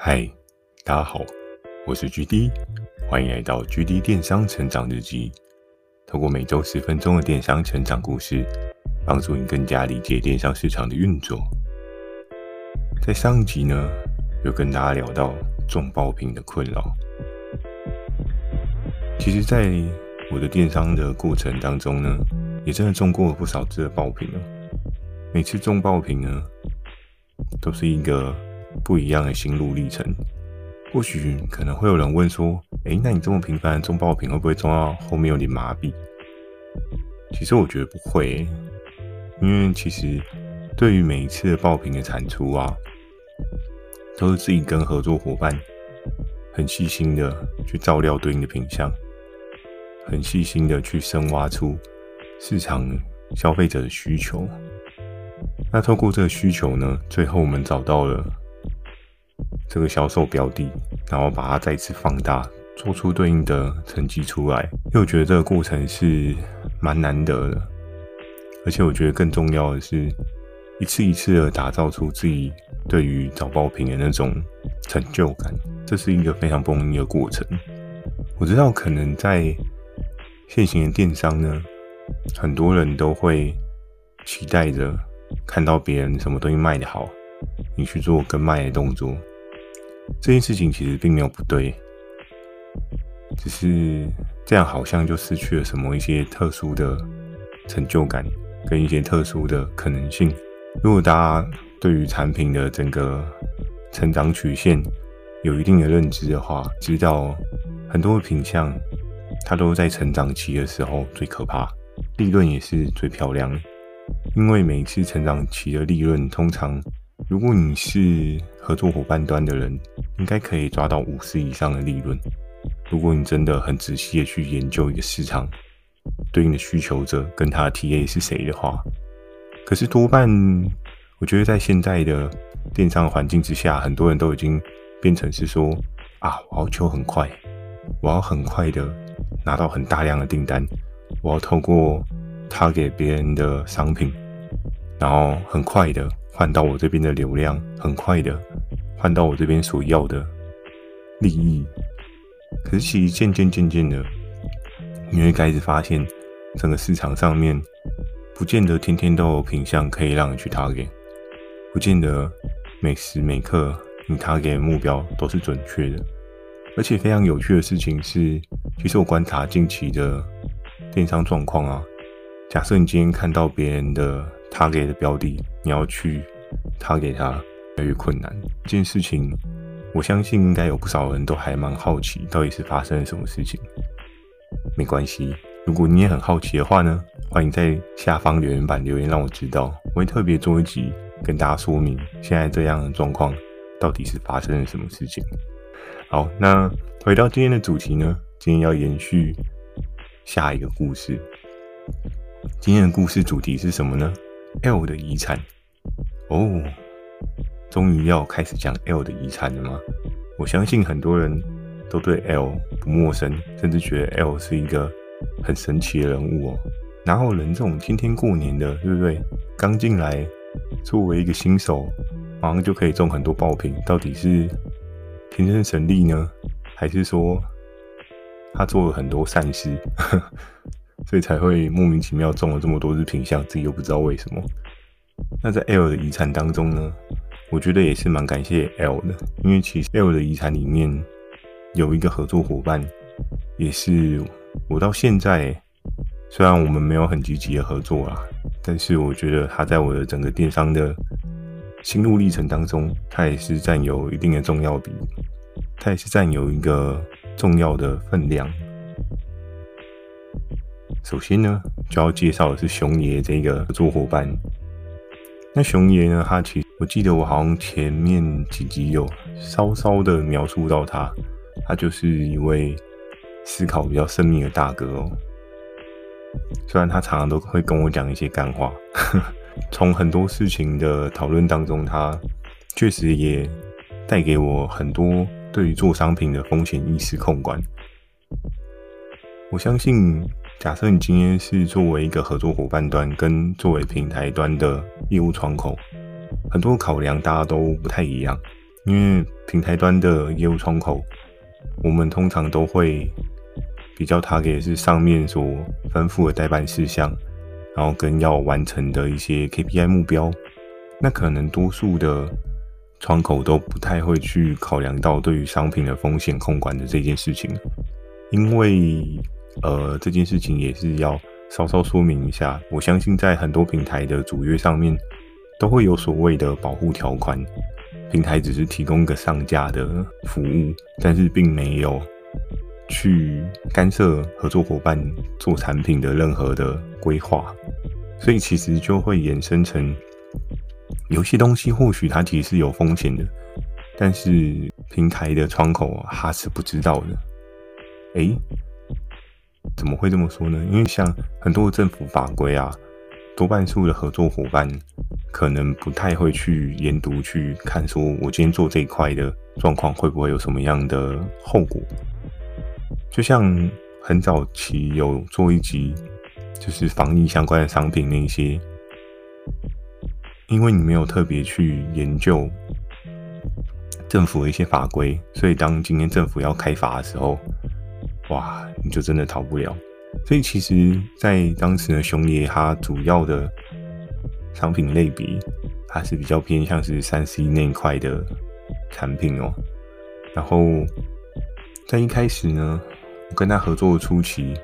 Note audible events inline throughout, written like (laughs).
嗨，大家好，我是 GD，欢迎来到 GD 电商成长日记。透过每周十分钟的电商成长故事，帮助你更加理解电商市场的运作。在上一集呢，有跟大家聊到中爆品的困扰。其实，在我的电商的过程当中呢，也真的中过了不少次的爆品了。每次中爆品呢，都是一个不一样的心路历程。或许可能会有人问说：“诶，那你这么频繁的中爆品，会不会中到后面有点麻痹？”其实我觉得不会，因为其实对于每一次的爆品的产出啊，都是自己跟合作伙伴很细心的去照料对应的品相，很细心的去深挖出市场消费者的需求。那透过这个需求呢，最后我们找到了这个销售标的，然后把它再次放大，做出对应的成绩出来。因为我觉得这个过程是蛮难得的，而且我觉得更重要的是，一次一次的打造出自己对于找爆品的那种成就感，这是一个非常不容易的过程。我知道可能在现行的电商呢，很多人都会期待着。看到别人什么东西卖得好，你去做跟卖的动作，这件事情其实并没有不对，只是这样好像就失去了什么一些特殊的成就感跟一些特殊的可能性。如果大家对于产品的整个成长曲线有一定的认知的话，知道很多的品项它都在成长期的时候最可怕，利润也是最漂亮。因为每一次成长期的利润，通常如果你是合作伙伴端的人，应该可以抓到五十以上的利润。如果你真的很仔细的去研究一个市场对应的需求者跟他的 TA 是谁的话，可是多半我觉得在现在的电商环境之下，很多人都已经变成是说啊，我要求很快，我要很快的拿到很大量的订单，我要透过。他给别人的商品，然后很快的换到我这边的流量，很快的换到我这边所要的利益。可是其实渐渐渐渐的，你会开始发现，整个市场上面不见得天天都有品相可以让你去 target，不见得每时每刻你 target 的目标都是准确的。而且非常有趣的事情是，其实我观察近期的电商状况啊。假设你今天看到别人的他给的标的，你要去他给他，越来越困难。这件事情，我相信应该有不少人都还蛮好奇，到底是发生了什么事情。没关系，如果你也很好奇的话呢，欢迎在下方留言板留言让我知道，我会特别做一集跟大家说明现在这样的状况到底是发生了什么事情。好，那回到今天的主题呢，今天要延续下一个故事。今天的故事主题是什么呢？L 的遗产哦，终于要开始讲 L 的遗产了吗？我相信很多人都对 L 不陌生，甚至觉得 L 是一个很神奇的人物哦。哪有人这种天天过年的，对不对？刚进来作为一个新手，马上就可以中很多爆品，到底是天生神力呢，还是说他做了很多善事？(laughs) 所以才会莫名其妙中了这么多支品相，自己又不知道为什么。那在 L 的遗产当中呢，我觉得也是蛮感谢 L 的，因为其实 L 的遗产里面有一个合作伙伴，也是我到现在虽然我们没有很积极的合作啊，但是我觉得他在我的整个电商的心路历程当中，他也是占有一定的重要比，他也是占有一个重要的分量。首先呢，就要介绍的是熊爷这个合作伙伴。那熊爷呢，他其实我记得我好像前面几集有稍稍的描述到他，他就是一位思考比较深密的大哥哦。虽然他常常都会跟我讲一些干话，(laughs) 从很多事情的讨论当中，他确实也带给我很多对于做商品的风险意识控管。我相信。假设你今天是作为一个合作伙伴端跟作为平台端的业务窗口，很多考量大家都不太一样。因为平台端的业务窗口，我们通常都会比较 target 是上面所吩咐的待办事项，然后跟要完成的一些 KPI 目标。那可能多数的窗口都不太会去考量到对于商品的风险控管的这件事情，因为呃这件事情也是要稍稍说明一下。我相信在很多平台的主页上面都会有所谓的保护条款，平台只是提供一个上架的服务，但是并没有去干涉合作伙伴做产品的任何的规划，所以其实就会衍生成。有些东西或许它其实是有风险的，但是平台的窗口它是不知道的。诶，怎么会这么说呢？因为像很多政府法规啊，多半数的合作伙伴可能不太会去研读去看，说我今天做这一块的状况会不会有什么样的后果。就像很早期有做一集，就是防疫相关的商品那些。因为你没有特别去研究政府的一些法规，所以当今天政府要开罚的时候，哇，你就真的逃不了。所以其实，在当时呢，熊爷它主要的商品类别，它是比较偏向是三 C 那一块的产品哦。然后在一开始呢，我跟他合作的初期，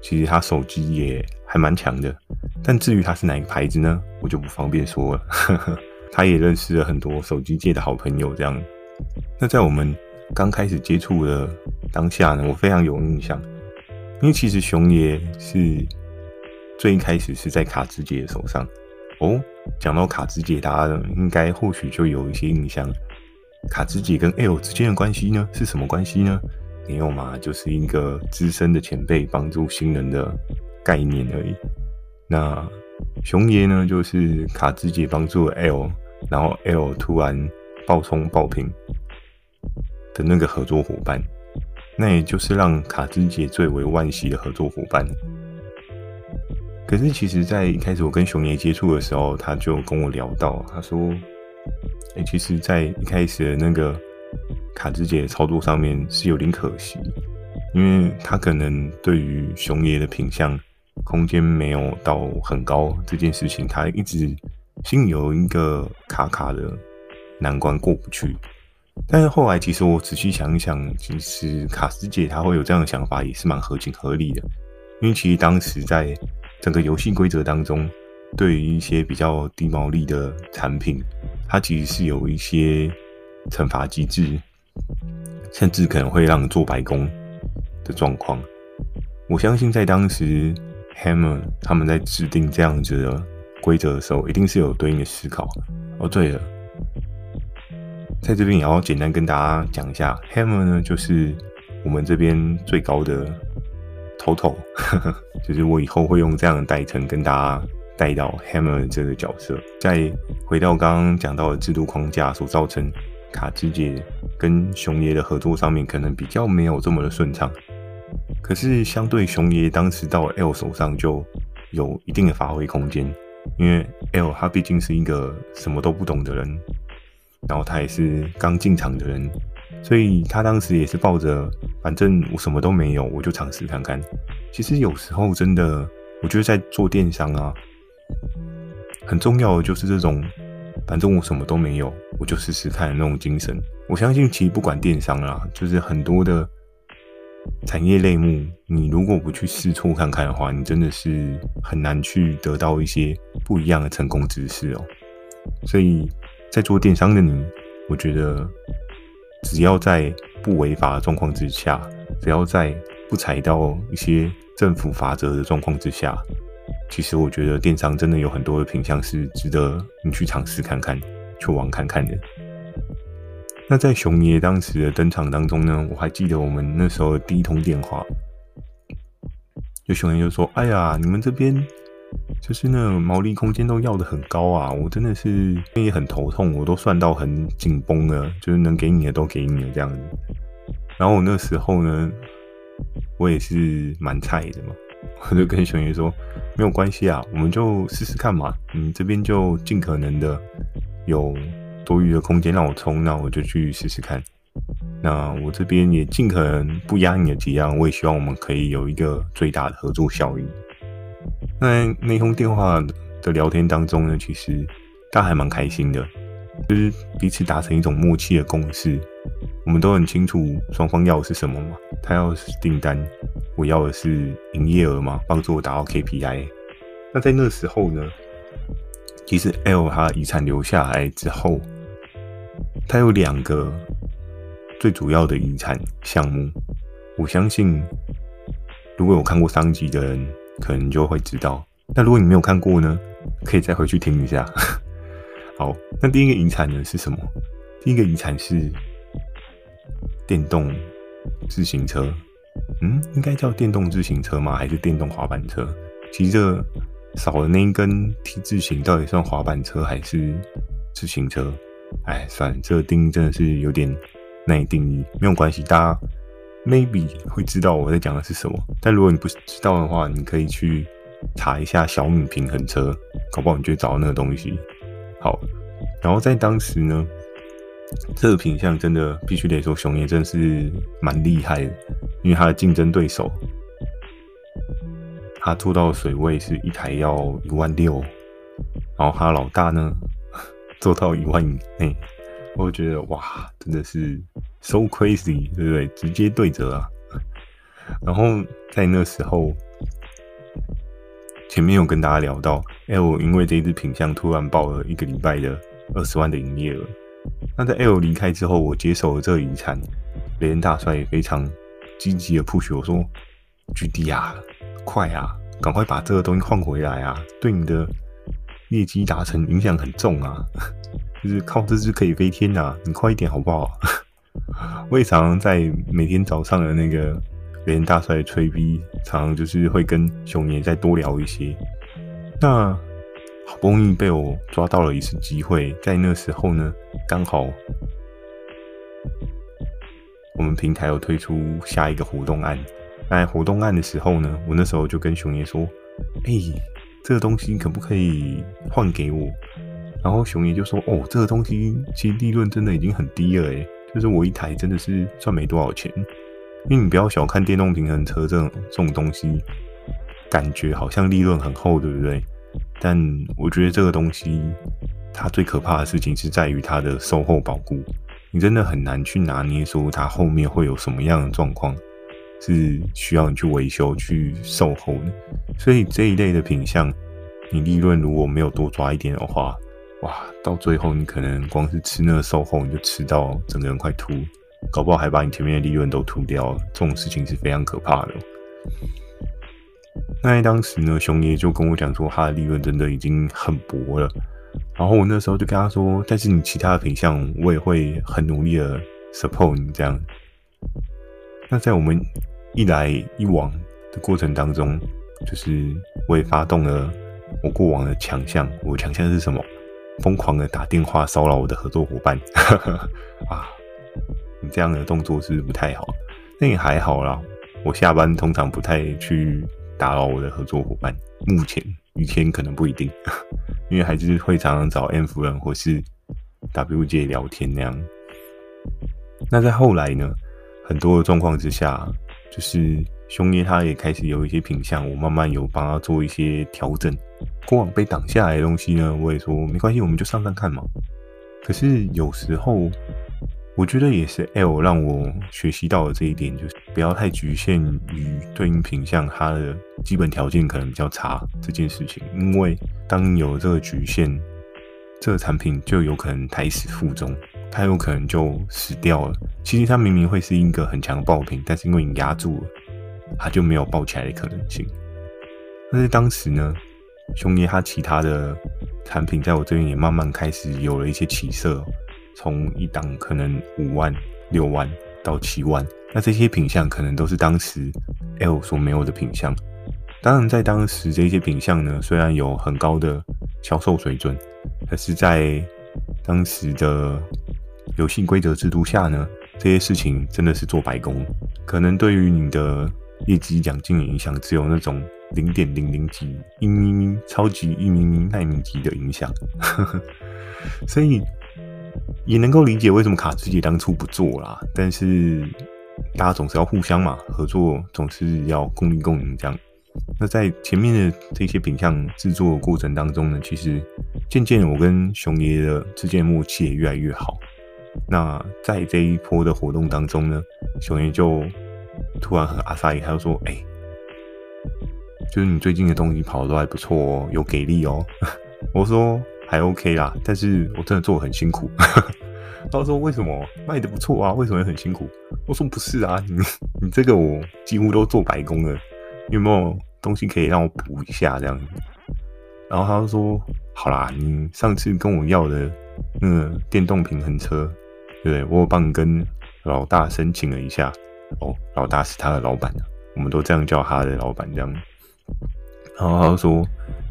其实他手机也还蛮强的。但至于他是哪个牌子呢，我就不方便说了。(laughs) 他也认识了很多手机界的好朋友，这样。那在我们刚开始接触的当下呢，我非常有印象，因为其实熊爷是最一开始是在卡兹姐手上。哦，讲到卡兹姐，大家应该或许就有一些印象。卡兹姐跟 L 之间的关系呢，是什么关系呢？没有嘛，就是一个资深的前辈帮助新人的概念而已。那熊爷呢，就是卡兹姐帮助了 L，然后 L 突然爆冲爆平的那个合作伙伴，那也就是让卡兹姐最为惋惜的合作伙伴。可是其实，在一开始我跟熊爷接触的时候，他就跟我聊到，他说：“哎、其实，在一开始的那个卡兹姐操作上面是有点可惜，因为他可能对于熊爷的品相。”空间没有到很高这件事情，他一直心有一个卡卡的难关过不去。但是后来，其实我仔细想一想，其实卡斯姐她会有这样的想法，也是蛮合情合理的。因为其实当时在整个游戏规则当中，对于一些比较低毛利的产品，它其实是有一些惩罚机制，甚至可能会让做白工的状况。我相信在当时。Hammer 他们在制定这样子的规则的时候，一定是有对应的思考。哦，对了，在这边也要简单跟大家讲一下，Hammer 呢就是我们这边最高的头头，(laughs) 就是我以后会用这样的代称跟大家带到 Hammer 这个角色。再回到刚刚讲到的制度框架所造成卡兹姐跟熊爷的合作上面，可能比较没有这么的顺畅。可是，相对熊爷当时到 L 手上就有一定的发挥空间，因为 L 他毕竟是一个什么都不懂的人，然后他也是刚进场的人，所以他当时也是抱着反正我什么都没有，我就尝试看看。其实有时候真的，我觉得在做电商啊，很重要的就是这种反正我什么都没有，我就试试看的那种精神。我相信，其实不管电商啊，就是很多的。产业类目，你如果不去试错看看的话，你真的是很难去得到一些不一样的成功知识哦。所以，在做电商的你，我觉得只要在不违法的状况之下，只要在不踩到一些政府法则的状况之下，其实我觉得电商真的有很多的品项是值得你去尝试看看、去玩看看的。那在熊爷当时的登场当中呢，我还记得我们那时候的第一通电话，就熊爷就说：“哎呀，你们这边就是那毛利空间都要得很高啊，我真的是也很头痛，我都算到很紧绷了，就是能给你的都给你了这样子。”然后我那时候呢，我也是蛮菜的嘛，(laughs) 我就跟熊爷说：“没有关系啊，我们就试试看嘛，你这边就尽可能的有。”多余的空间让我冲，那我就去试试看。那我这边也尽可能不压你的体量，我也希望我们可以有一个最大的合作效应。那那通电话的聊天当中呢，其实大家还蛮开心的，就是彼此达成一种默契的共识。我们都很清楚双方要的是什么嘛？他要的是订单，我要的是营业额嘛，帮助我达到 KPI。那在那时候呢，其实 L 他遗产留下来之后，他有两个最主要的遗产项目。我相信，如果有看过上集的人，可能就会知道。那如果你没有看过呢，可以再回去听一下。(laughs) 好，那第一个遗产呢是什么？第一个遗产是。电动自行车，嗯，应该叫电动自行车吗？还是电动滑板车？其实少了那一根 T 字形，到底算滑板车还是自行车？哎，算了，这个定义真的是有点难以定义。没有关系，大家 maybe 会知道我在讲的是什么。但如果你不知道的话，你可以去查一下小米平衡车，搞不好你就找到那个东西。好，然后在当时呢。这个品相真的必须得说，熊爷真是蛮厉害的，因为他的竞争对手，他做到水位是一台要一万六，然后他老大呢 (laughs) 做到一万以内，我觉得哇，真的是 so crazy，对不对？直接对折啊！然后在那时候，前面有跟大家聊到，哎，我因为这一支品相突然爆了一个礼拜的二十万的营业额。那在 L 离开之后，我接手了这个遗产。雷恩大帅也非常积极的 push 我说：“GD 啊，快啊，赶快把这个东西换回来啊，对你的业绩达成影响很重啊，(laughs) 就是靠这只可以飞天啊，你快一点好不好？”我也常常在每天早上的那个连大帅吹逼，常常就是会跟熊爷再多聊一些。那。好不容易被我抓到了一次机会，在那时候呢，刚好我们平台有推出下一个活动案。在活动案的时候呢，我那时候就跟熊爷说：“哎、这个东西可不可以换给我？”然后熊爷就说：“哦，这个东西其实利润真的已经很低了，诶，就是我一台真的是赚没多少钱。因为你不要小看电动平衡车这种这种东西，感觉好像利润很厚，对不对？”但我觉得这个东西，它最可怕的事情是在于它的售后保固，你真的很难去拿捏说它后面会有什么样的状况，是需要你去维修、去售后的。所以这一类的品项，你利润如果没有多抓一点的话，哇，到最后你可能光是吃那个售后，你就吃到整个人快吐，搞不好还把你前面的利润都吐掉了。这种事情是非常可怕的。那在当时呢，熊爷就跟我讲说，他的利润真的已经很薄了。然后我那时候就跟他说，但是你其他的品项，我也会很努力的 support 你这样。那在我们一来一往的过程当中，就是我也发动了我过往的强项。我强项是什么？疯狂的打电话骚扰我的合作伙伴。(laughs) 啊，你这样的动作是不太好。那也还好啦，我下班通常不太去。打扰我的合作伙伴，目前以前可能不一定，(laughs) 因为还是会常常找 M 夫人或是 W 姐聊天那样。那在后来呢，很多的状况之下，就是熊爷他也开始有一些品相，我慢慢有帮他做一些调整。过往被挡下来的东西呢，我也说没关系，我们就上上看嘛。可是有时候。我觉得也是，L 让我学习到的这一点，就是不要太局限于对应品相，它的基本条件可能比较差这件事情。因为当有这个局限，这个产品就有可能胎死腹中，它有可能就死掉了。其实它明明会是一个很强的爆品，但是因为你压住了，它就没有爆起来的可能性。但是当时呢，熊爷他其他的产品在我这边也慢慢开始有了一些起色。从一档可能五万、六万到七万，那这些品相可能都是当时 L 所没有的品相。当然，在当时这些品相呢，虽然有很高的销售水准，但是在当时的游戏规则制度下呢，这些事情真的是做白工，可能对于你的业绩奖金的影响，只有那种零点零零级、一咪咪、超级一咪咪、纳米级的影响。(laughs) 所以。也能够理解为什么卡兹姐当初不做啦。但是大家总是要互相嘛，合作总是要共利共赢这样。那在前面的这些品相制作的过程当中呢，其实渐渐我跟熊爷的之间默契也越来越好。那在这一波的活动当中呢，熊爷就突然和阿萨伊他就说：“哎、就是你最近的东西跑的都还不错哦，有给力哦。(laughs) ”我说：“还 OK 啦，但是我真的做的很辛苦。(laughs) ”他说：“为什么卖的不错啊？为什么会很辛苦？”我说：“不是啊，你你这个我几乎都做白工了。”有没有东西可以让我补一下这样子？然后他就说：“好啦，你上次跟我要的那个电动平衡车，对不对？我帮你跟老大申请了一下。哦，老大是他的老板，我们都这样叫他的老板这样。然后他就说：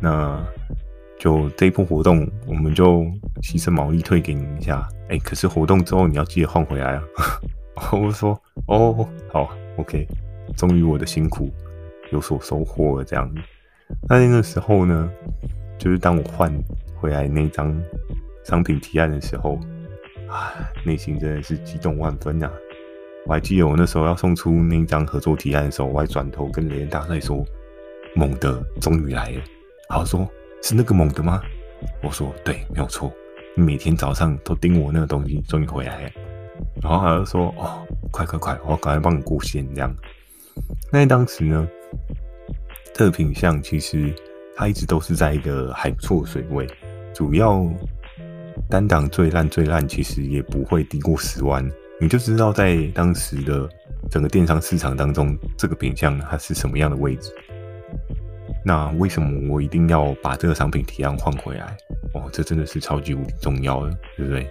那就这一波活动，我们就牺牲毛利退给你一下。哎，可是活动之后你要记得换回来啊。(laughs) 我说：哦，好，OK，终于我的辛苦。”有所收获了，这样。那那个时候呢，就是当我换回来那张商品提案的时候，啊，内心真的是激动万分啊！我还记得我那时候要送出那张合作提案的时候，我还转头跟雷大帅说：“猛的终于来了。”然后说：“是那个猛的吗？”我说：“对，没有错。你每天早上都盯我那个东西，终于回来了。”然后他就说：“哦，快快快，我赶快帮你过线这样。”那当时呢，这个品相其实它一直都是在一个还不错的水位，主要单档最烂最烂，其实也不会低过十万，你就知道在当时的整个电商市场当中，这个品项它是什么样的位置。那为什么我一定要把这个商品提案换回来？哦，这真的是超级无敌重要的，对不对？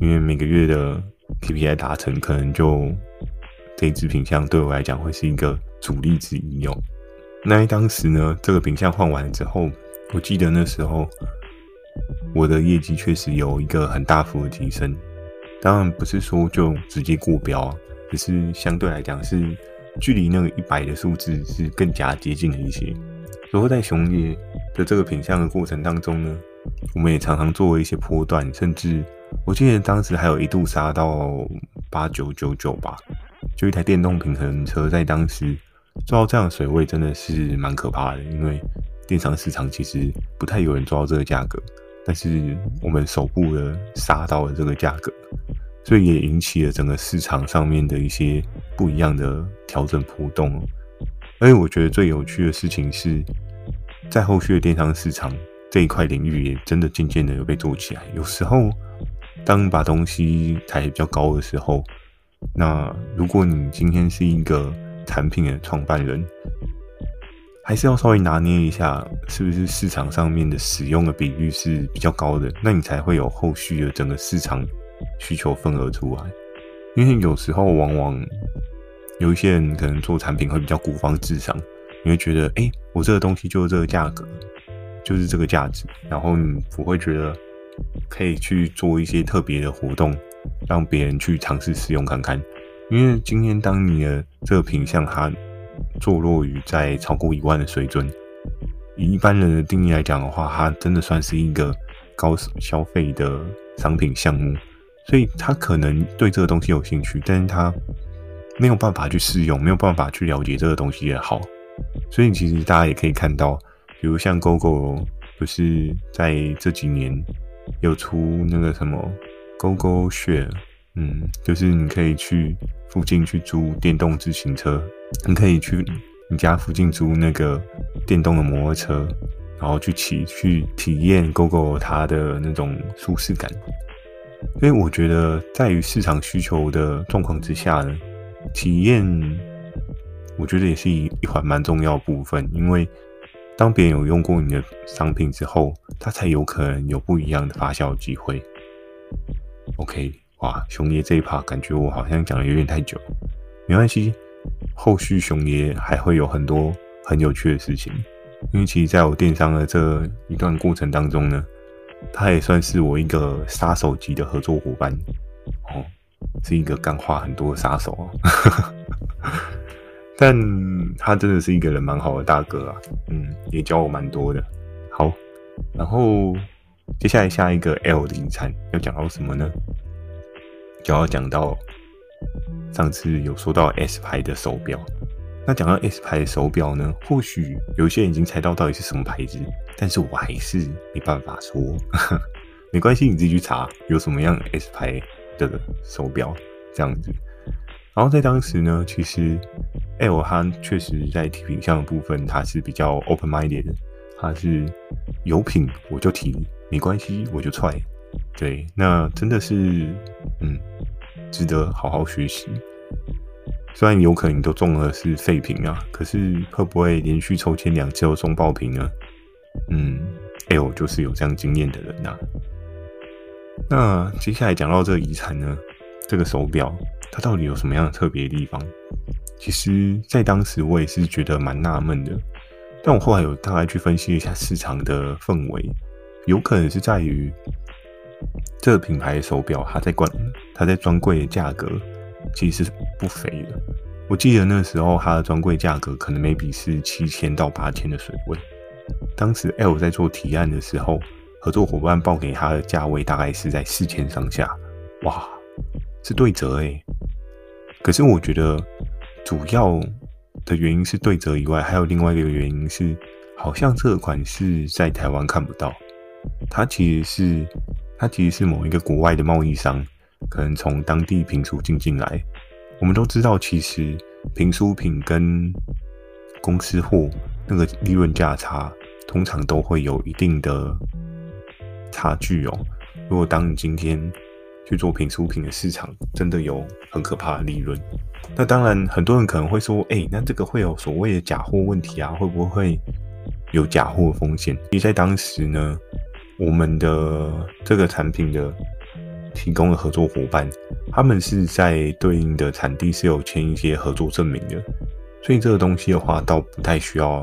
因为每个月的 KPI 达成，可能就。这一支品项对我来讲会是一个主力之一哦。那当时呢，这个品项换完之后，我记得那时候我的业绩确实有一个很大幅的提升。当然不是说就直接过标，只是相对来讲是距离那个一百的数字是更加接近了一些。然后在熊爷的这个品相的过程当中呢，我们也常常做了一些波段，甚至我记得当时还有一度杀到八九九九吧。就一台电动平衡车，在当时做到这样的水位，真的是蛮可怕的。因为电商市场其实不太有人做到这个价格，但是我们首部的杀到了这个价格，所以也引起了整个市场上面的一些不一样的调整波动。而且我觉得最有趣的事情是，在后续的电商市场这一块领域，也真的渐渐的有被做起来。有时候，当把东西抬比较高的时候，那如果你今天是一个产品的创办人，还是要稍微拿捏一下，是不是市场上面的使用的比率是比较高的，那你才会有后续的整个市场需求份额出来。因为有时候往往有一些人可能做产品会比较孤芳自赏，你会觉得，哎，我这个东西就是这个价格，就是这个价值，然后你不会觉得可以去做一些特别的活动。让别人去尝试使用看看，因为今天当你的这个品项它坐落于在超过一万的水准，以一般人的定义来讲的话，它真的算是一个高消费的商品项目，所以他可能对这个东西有兴趣，但是他没有办法去试用，没有办法去了解这个东西的好，所以其实大家也可以看到，比如像 Gogoro 不是在这几年有出那个什么。GoGo Share，嗯，就是你可以去附近去租电动自行车，你可以去你家附近租那个电动的摩托车，然后去骑去体验 GoGo 它的那种舒适感。所以我觉得，在于市场需求的状况之下呢，体验我觉得也是一一环蛮重要部分，因为当别人有用过你的商品之后，他才有可能有不一样的发酵机会。OK，哇，熊爷这一趴感觉我好像讲的有点太久，没关系，后续熊爷还会有很多很有趣的事情，因为其实在我电商的这一段过程当中呢，他也算是我一个杀手级的合作伙伴哦，是一个干话很多的杀手啊，(laughs) 但他真的是一个人蛮好的大哥啊，嗯，也教我蛮多的。好，然后接下来下一个 L 的遗产要讲到什么呢？就要讲到上次有说到 S 牌的手表。那讲到 S 牌的手表呢，或许有些人已经猜到到底是什么牌子，但是我还是没办法说。(laughs) 没关系，你自己去查有什么样 S 牌的手表这样子。然后在当时呢，其实 L 它确实在提品项的部分，它是比较 open minded 的，它是有品我就提，没关系我就踹。对，那真的是嗯，值得好好学习。虽然有可能都中的是废品啊，可是会不会连续抽签两次都中爆品呢？嗯，L 就是有这样经验的人呐、啊。那接下来讲到这个遗产呢，这个手表它到底有什么样的特别地方？其实，在当时我也是觉得蛮纳闷的，但我后来有大概去分析一下市场的氛围，有可能是在于这个品牌的手表，它在关，它在专柜的价格。其实是不菲的。我记得那时候它的专柜价格可能每笔是七千到八千的水位。当时 L 在做提案的时候，合作伙伴报给他的价位大概是在四千上下。哇，是对折诶。可是我觉得主要的原因是对折以外，还有另外一个原因是，好像这款式在台湾看不到。它其实是它其实是某一个国外的贸易商。可能从当地平输进进来，我们都知道，其实平输品跟公司货那个利润价差，通常都会有一定的差距哦。如果当你今天去做平输品的市场，真的有很可怕的利润，那当然很多人可能会说，哎，那这个会有所谓的假货问题啊？会不会有假货风险？其实在当时呢，我们的这个产品的。提供的合作伙伴，他们是在对应的产地是有签一些合作证明的，所以这个东西的话，倒不太需要